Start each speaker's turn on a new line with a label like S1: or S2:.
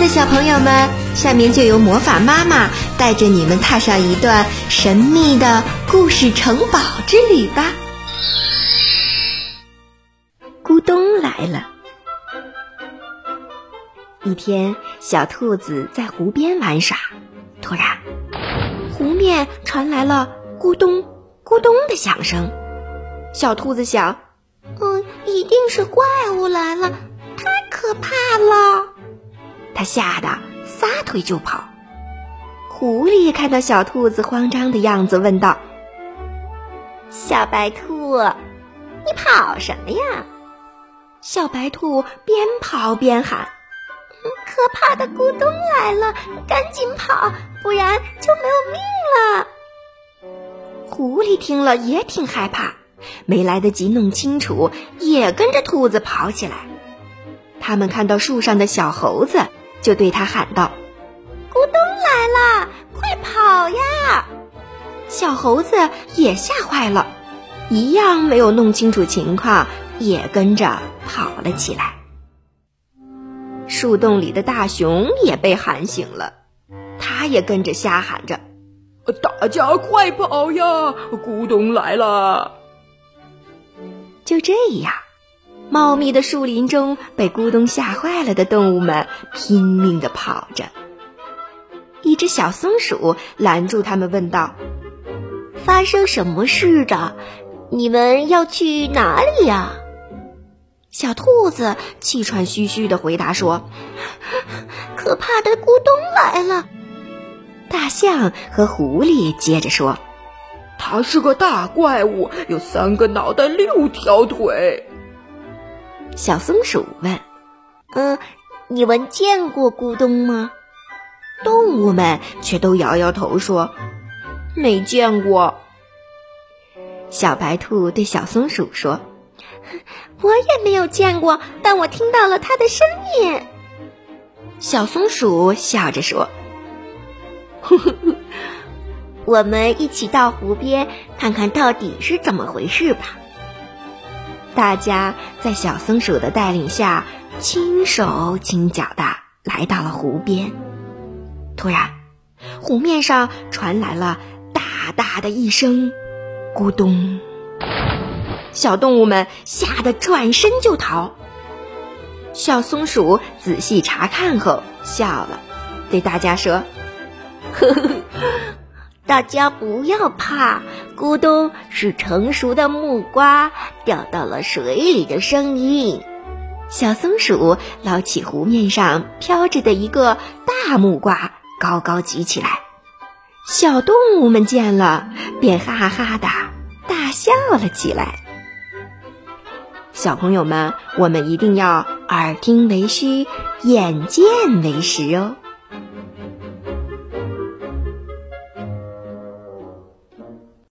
S1: 的小朋友们，下面就由魔法妈妈带着你们踏上一段神秘的故事城堡之旅吧。咕咚来了！一天，小兔子在湖边玩耍，突然，湖面传来了咕咚咕咚的响声。小兔子想：“
S2: 嗯，一定是怪物来了，”
S1: 他吓得撒腿就跑。狐狸看到小兔子慌张的样子，问道：“
S2: 小白兔，你跑什么呀？”
S1: 小白兔边跑边喊：“
S2: 可怕的咕咚来了，赶紧跑，不然就没有命了。”
S1: 狐狸听了也挺害怕，没来得及弄清楚，也跟着兔子跑起来。他们看到树上的小猴子。就对他喊道：“
S2: 咕咚来了，快跑呀！”
S1: 小猴子也吓坏了，一样没有弄清楚情况，也跟着跑了起来。树洞里的大熊也被喊醒了，他也跟着瞎喊着：“
S3: 大家快跑呀！咕咚来了！”
S1: 就这样。茂密的树林中，被咕咚吓坏了的动物们拼命地跑着。一只小松鼠拦住他们，问道：“
S2: 发生什么事了？你们要去哪里呀？”
S1: 小兔子气喘吁吁地回答说：“
S2: 可怕的咕咚来了。”
S1: 大象和狐狸接着说：“
S3: 它是个大怪物，有三个脑袋，六条腿。”
S1: 小松鼠问：“
S2: 嗯，你们见过咕咚吗？”
S1: 动物们却都摇摇头说：“没见过。”小白兔对小松鼠说：“
S2: 我也没有见过，但我听到了它的声音。”
S1: 小松鼠笑着说：“呵呵呵
S2: 我们一起到湖边看看到底是怎么回事吧。”
S1: 大家在小松鼠的带领下，轻手轻脚的来到了湖边。突然，湖面上传来了大大的一声“咕咚”，小动物们吓得转身就逃。小松鼠仔细查看后笑了，对大家说：“呵
S2: 呵呵。”大家不要怕，咕咚是成熟的木瓜掉到了水里的声音。
S1: 小松鼠捞起湖面上飘着的一个大木瓜，高高举起来。小动物们见了，便哈哈的大笑了起来。小朋友们，我们一定要耳听为虚，眼见为实哦。